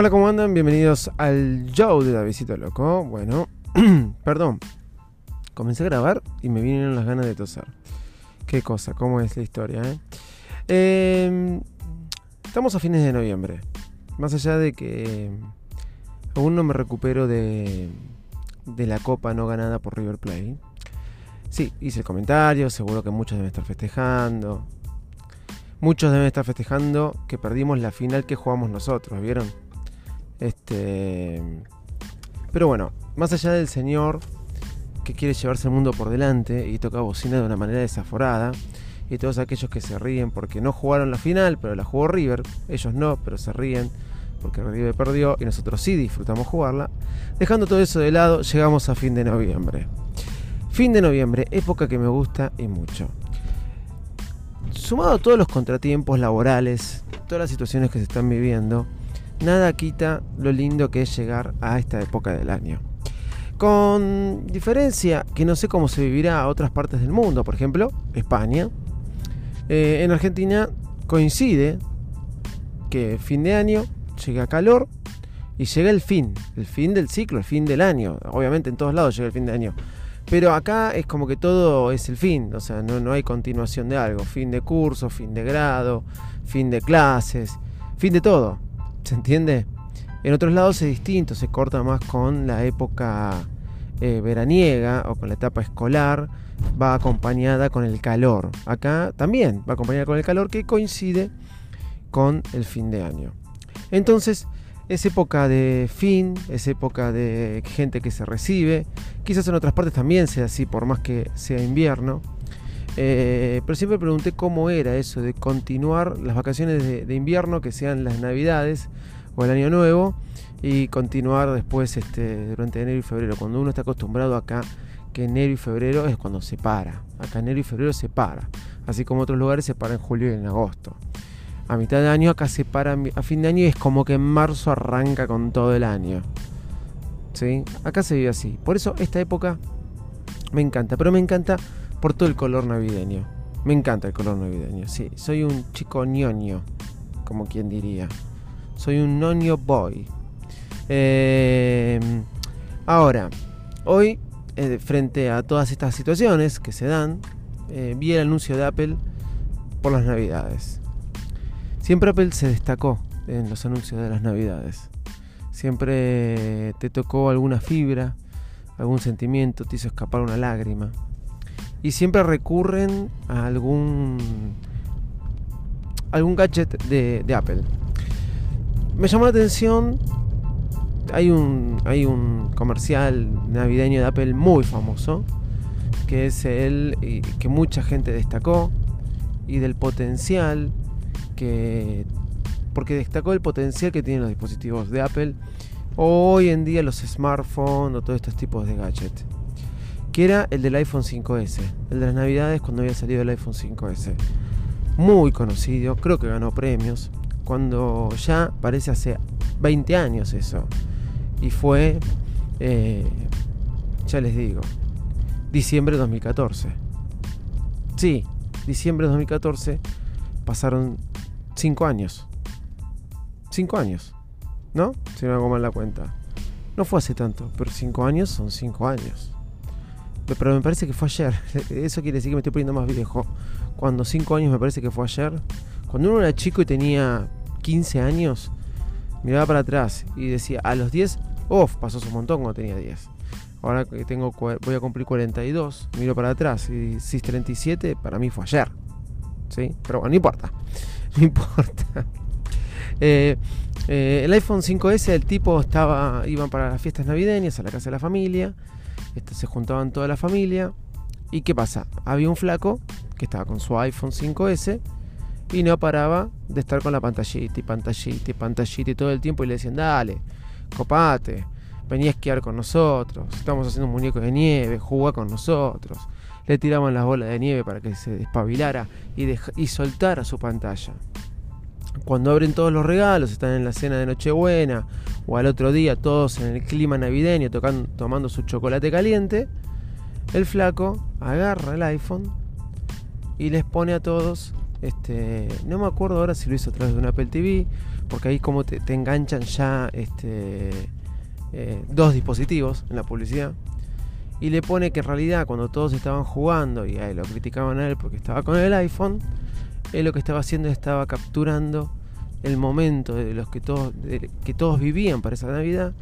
Hola, ¿cómo andan? Bienvenidos al show de Davidito Loco. Bueno, perdón. Comencé a grabar y me vinieron las ganas de toser. Qué cosa, cómo es la historia, ¿eh? Em, estamos a fines de noviembre. Más allá de que aún no me recupero de, de la copa no ganada por River Plate. Sí, hice el comentario, seguro que muchos deben estar festejando. Muchos deben estar festejando que perdimos la final que jugamos nosotros, ¿vieron? Este. Pero bueno, más allá del señor que quiere llevarse el mundo por delante y toca bocina de una manera desaforada, y todos aquellos que se ríen porque no jugaron la final, pero la jugó River, ellos no, pero se ríen porque River perdió y nosotros sí disfrutamos jugarla. Dejando todo eso de lado, llegamos a fin de noviembre. Fin de noviembre, época que me gusta y mucho. Sumado a todos los contratiempos laborales, todas las situaciones que se están viviendo, nada quita lo lindo que es llegar a esta época del año. Con diferencia que no sé cómo se vivirá a otras partes del mundo, por ejemplo, España. Eh, en Argentina coincide que fin de año llega calor y llega el fin, el fin del ciclo, el fin del año. Obviamente en todos lados llega el fin de año. Pero acá es como que todo es el fin, o sea, no, no hay continuación de algo. Fin de curso, fin de grado, fin de clases, fin de todo. ¿Se entiende? En otros lados es distinto, se corta más con la época eh, veraniega o con la etapa escolar, va acompañada con el calor. Acá también va acompañada con el calor que coincide con el fin de año. Entonces, es época de fin, es época de gente que se recibe. Quizás en otras partes también sea así, por más que sea invierno. Eh, pero siempre pregunté cómo era eso de continuar las vacaciones de, invierno, que sean las navidades o el año nuevo, y continuar después este, durante enero y febrero. Cuando uno está acostumbrado acá, que enero y febrero es cuando se para. Acá enero y febrero se para. Así como otros lugares se para en julio y en agosto a mitad de año, acá se para a fin de año y es como que en marzo arranca con todo el año. ¿Sí? Acá se vive así. Por eso esta época me encanta, pero me encanta por todo el color navideño. Me encanta el color navideño, sí. Soy un chico ñoño, como quien diría. Soy un ñoño boy. Eh, ahora, hoy, eh, frente a todas estas situaciones que se dan, eh, vi el anuncio de Apple por las navidades. Siempre Apple se destacó en los anuncios de las navidades. Siempre te tocó alguna fibra, algún sentimiento, te hizo escapar una lágrima. Y siempre recurren a algún algún gadget de, Apple. Me llamó la atención. Hay un, hay un comercial navideño de Apple muy famoso. Que es el que mucha gente destacó. Y del potencial que porque destacó el potencial que tienen los dispositivos de Apple hoy en día los smartphones o todos estos tipos de gadgets que era el del iPhone 5S el de las navidades cuando había salido el iPhone 5S muy conocido creo que ganó premios cuando ya parece hace 20 años eso y fue eh, ya les digo diciembre de 2014 sí diciembre de 2014 pasaron Cinco años. Cinco años. ¿No? Si no hago mal la cuenta. No fue hace tanto, pero cinco años son cinco años. Pero me parece que fue ayer. Eso quiere decir que me estoy poniendo más viejo. Cuando cinco años me parece que fue ayer. Cuando uno era chico y tenía 15 años, miraba para atrás y decía, a los 10, uff, pasó un montón cuando tenía 10. Ahora que tengo, voy a cumplir 42, miro para atrás y si es 37, para mí fue ayer. ¿Sí? Pero bueno, no importa. no importa. Eh, eh, el iPhone 5S, el tipo estaba, iban para las fiestas navideñas a la casa de la familia, este, se juntaban toda la familia. ¿Y qué pasa? Había un flaco que estaba con su iPhone 5S y no paraba de estar con la pantallita y pantallita y pantallita y todo el tiempo y le decían, dale, copate, vení a esquiar con nosotros, estamos haciendo un muñeco de nieve, juega con nosotros le tiraban las bolas de nieve para que se despabilara y, y soltara su pantalla. Cuando abren todos los regalos, están en la cena de Nochebuena o al otro día todos en el clima navideño tocando, tomando su chocolate caliente, el flaco agarra el iPhone y les pone a todos Este, no me acuerdo ahora si lo hizo a través de un Apple TV, porque ahí como te, enganchan ya este, eh, dos dispositivos en la publicidad. Y le pone que en realidad cuando todos estaban jugando y ahí lo criticaban a él porque estaba con el iPhone, él lo que estaba haciendo estaba capturando el momento de los que todos, que todos vivían para esa Navidad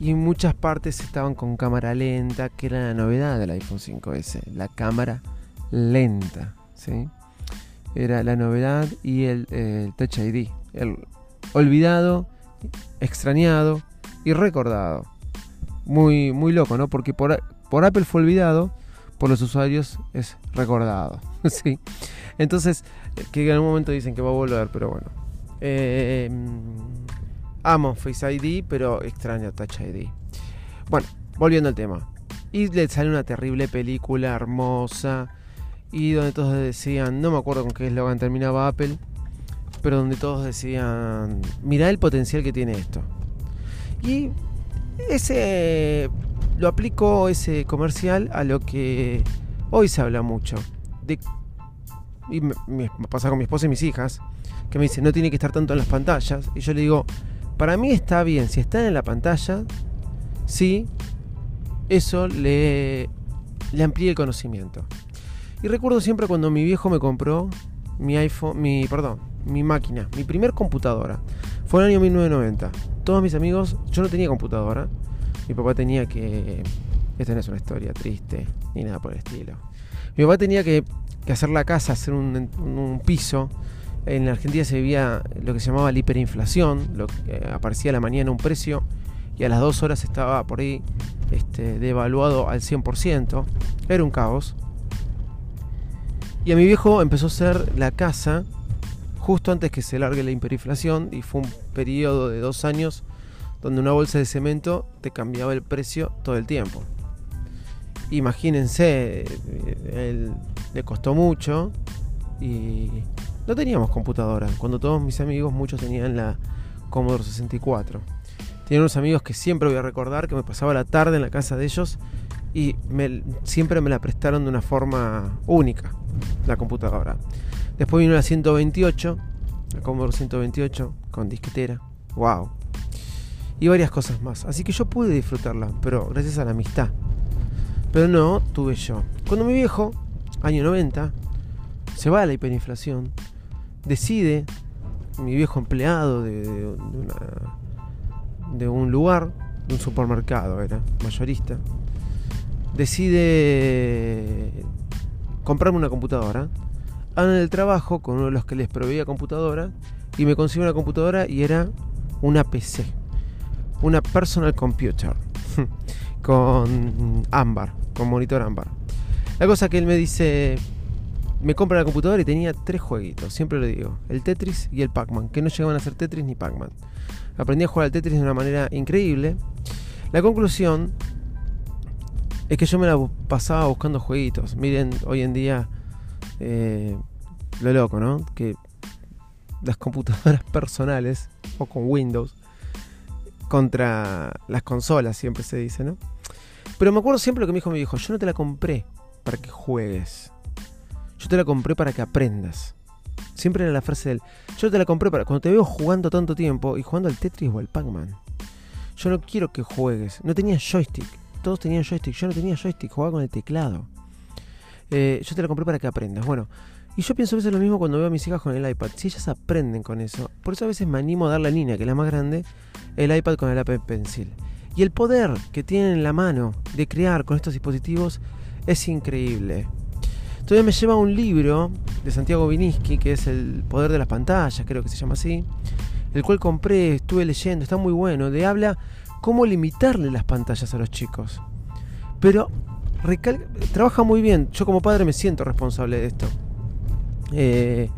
y en muchas partes estaban con cámara lenta, que era la novedad del iPhone 5S, la cámara lenta, ¿sí? Era la novedad y el, Touch ID, el olvidado, extrañado y recordado. Muy, muy loco, ¿no? Porque por, por Apple fue olvidado, por los usuarios es recordado, ¿sí? Entonces, que en algún momento dicen que va a volver, pero bueno. Eh, amo Face ID, pero extraño Touch ID. Bueno, volviendo al tema. Y le sale una terrible película hermosa. Y donde todos decían, no me acuerdo con qué eslogan terminaba Apple, pero donde todos decían, mira el potencial que tiene esto. Y ese lo aplico ese comercial a lo que hoy se habla mucho. Y me, pasa con mi esposa y mis hijas, que me dicen, no tiene que estar tanto en las pantallas. Y yo le digo, para mí está bien, si están en la pantalla, sí, eso le, le amplía el conocimiento. Y recuerdo siempre cuando mi viejo me compró mi iPhone, mi, perdón, mi máquina, mi primer computadora. Fue en el año 1990. Todos mis amigos, yo no tenía computadora. Mi papá tenía que... Esta no es una historia triste, ni nada por el estilo. Mi papá tenía que, hacer la casa, hacer un, piso en la Argentina se vivía lo que se llamaba la hiperinflación, eh, aparecía a la mañana un precio y a las dos horas estaba por ahí este, devaluado al 100%. Era un caos. Y a mi viejo empezó a ser la casa justo antes que se largue la hiperinflación y fue un periodo de dos años donde una bolsa de cemento te cambiaba el precio todo el tiempo. Imagínense, él, le costó mucho y no teníamos computadora. Cuando todos mis amigos, muchos tenían la Commodore 64. Tenía unos amigos que siempre voy a recordar que me pasaba la tarde en la casa de ellos y siempre me la prestaron de una forma única, la computadora. Después vino la 128, la Commodore 128 con disquetera. ¡Wow! Y varias cosas más. Así que yo pude disfrutarla, pero gracias a la amistad. Pero no tuve yo. Cuando mi viejo, año 90, se va a la hiperinflación, decide, mi viejo empleado de, de, un lugar, de un supermercado era, mayorista, decide comprarme una computadora. en el trabajo con uno de los que les proveía computadora y me consigue una computadora y era una PC, una personal computer con ámbar, con monitor ámbar. La cosa que él me dice, me compra la computadora y tenía tres jueguitos, siempre lo digo, el Tetris y el Pac-Man, que no llegaban a ser Tetris ni Pac-Man. Aprendí a jugar al Tetris de una manera increíble. La conclusión es que yo me la pasaba buscando jueguitos. Miren, hoy en día, eh, lo loco, ¿no? Que las computadoras personales, o con Windows, contra las consolas, siempre se dice, ¿no? Pero me acuerdo siempre lo que me dijo mi hijo, yo no te la compré para que juegues yo te la compré para que aprendas. Siempre era la frase del, yo te la compré para cuando te veo jugando tanto tiempo y jugando al Tetris o al Pac-Man. Yo no quiero que juegues. No tenía joystick. Todos tenían joystick. Yo no tenía joystick. Jugaba con el teclado. Eh, yo te la compré para que aprendas. Bueno, y yo pienso a veces lo mismo cuando veo a mis hijas con el iPad. Si ellas aprenden con eso. Por eso a veces me animo a dar la niña, que es la más grande, el iPad con el Apple Pencil. Y el poder que tienen en la mano de crear con estos dispositivos es increíble. Todavía me lleva un libro de Santiago Viniski, que es El Poder de las Pantallas, creo que se llama así, el cual compré, estuve leyendo, está muy bueno, de habla cómo limitarle las pantallas a los chicos. Pero trabaja muy bien, yo como padre me siento responsable de esto. Eh,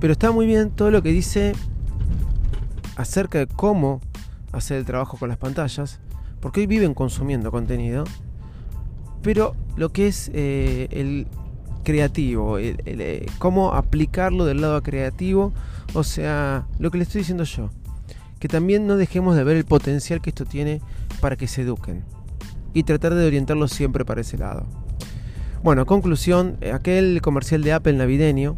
pero está muy bien todo lo que dice acerca de cómo hacer el trabajo con las pantallas, porque hoy viven consumiendo contenido, pero lo que es eh, el creativo, eh, cómo aplicarlo del lado creativo, o sea, lo que le estoy diciendo yo, que también no dejemos de ver el potencial que esto tiene para que se eduquen y tratar de orientarlo siempre para ese lado. Bueno, conclusión, aquel comercial de Apple navideño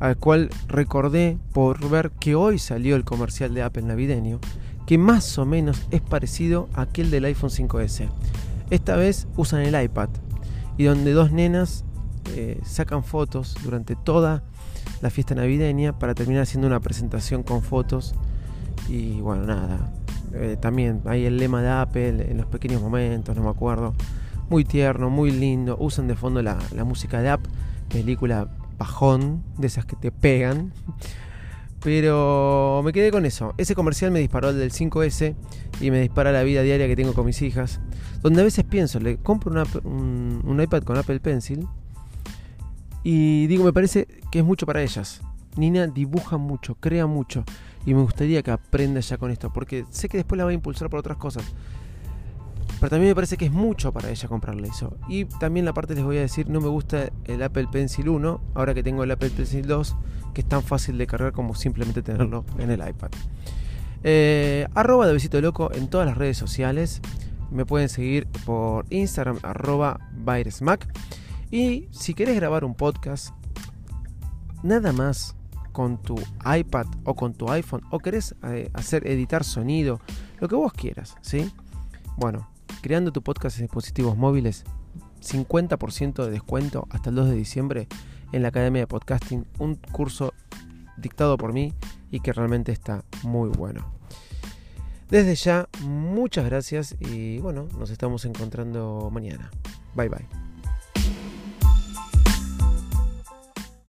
al cual recordé por ver que hoy salió el comercial de Apple navideño, que más o menos es parecido a aquel del iPhone 5S. Esta vez usan el iPad y donde dos nenas eh, sacan fotos durante toda la fiesta navideña para terminar haciendo una presentación con fotos y bueno, nada. Eh, también hay el lema de Apple en los pequeños momentos, no me acuerdo. Muy tierno, muy lindo. Usan de fondo la, la música de App, película pajón, de esas que te pegan. Pero me quedé con eso. Ese comercial me disparó el del 5S y me dispara la vida diaria que tengo con mis hijas. Donde a veces pienso, le compro un, un, iPad con Apple Pencil y digo, me parece que es mucho para ellas. Nina dibuja mucho, crea mucho y me gustaría que aprenda ya con esto porque sé que después la va a impulsar por otras cosas. Pero también me parece que es mucho para ella comprarle eso. Y también la parte les voy a decir, no me gusta el Apple Pencil 1, ahora que tengo el Apple Pencil 2, que es tan fácil de cargar como simplemente tenerlo en el iPad. Eh, arroba de Besito Loco en todas las redes sociales. Me pueden seguir por Instagram, arroba Y si querés grabar un podcast, nada más con tu iPad o con tu iPhone, o querés eh, hacer editar sonido, lo que vos quieras, ¿sí? Bueno, creando tu podcast en dispositivos móviles, 50% de descuento hasta el 2 de diciembre en la Academia de Podcasting, un curso dictado por mí y que realmente está muy bueno. Desde ya, muchas gracias y bueno, nos estamos encontrando mañana. Bye bye.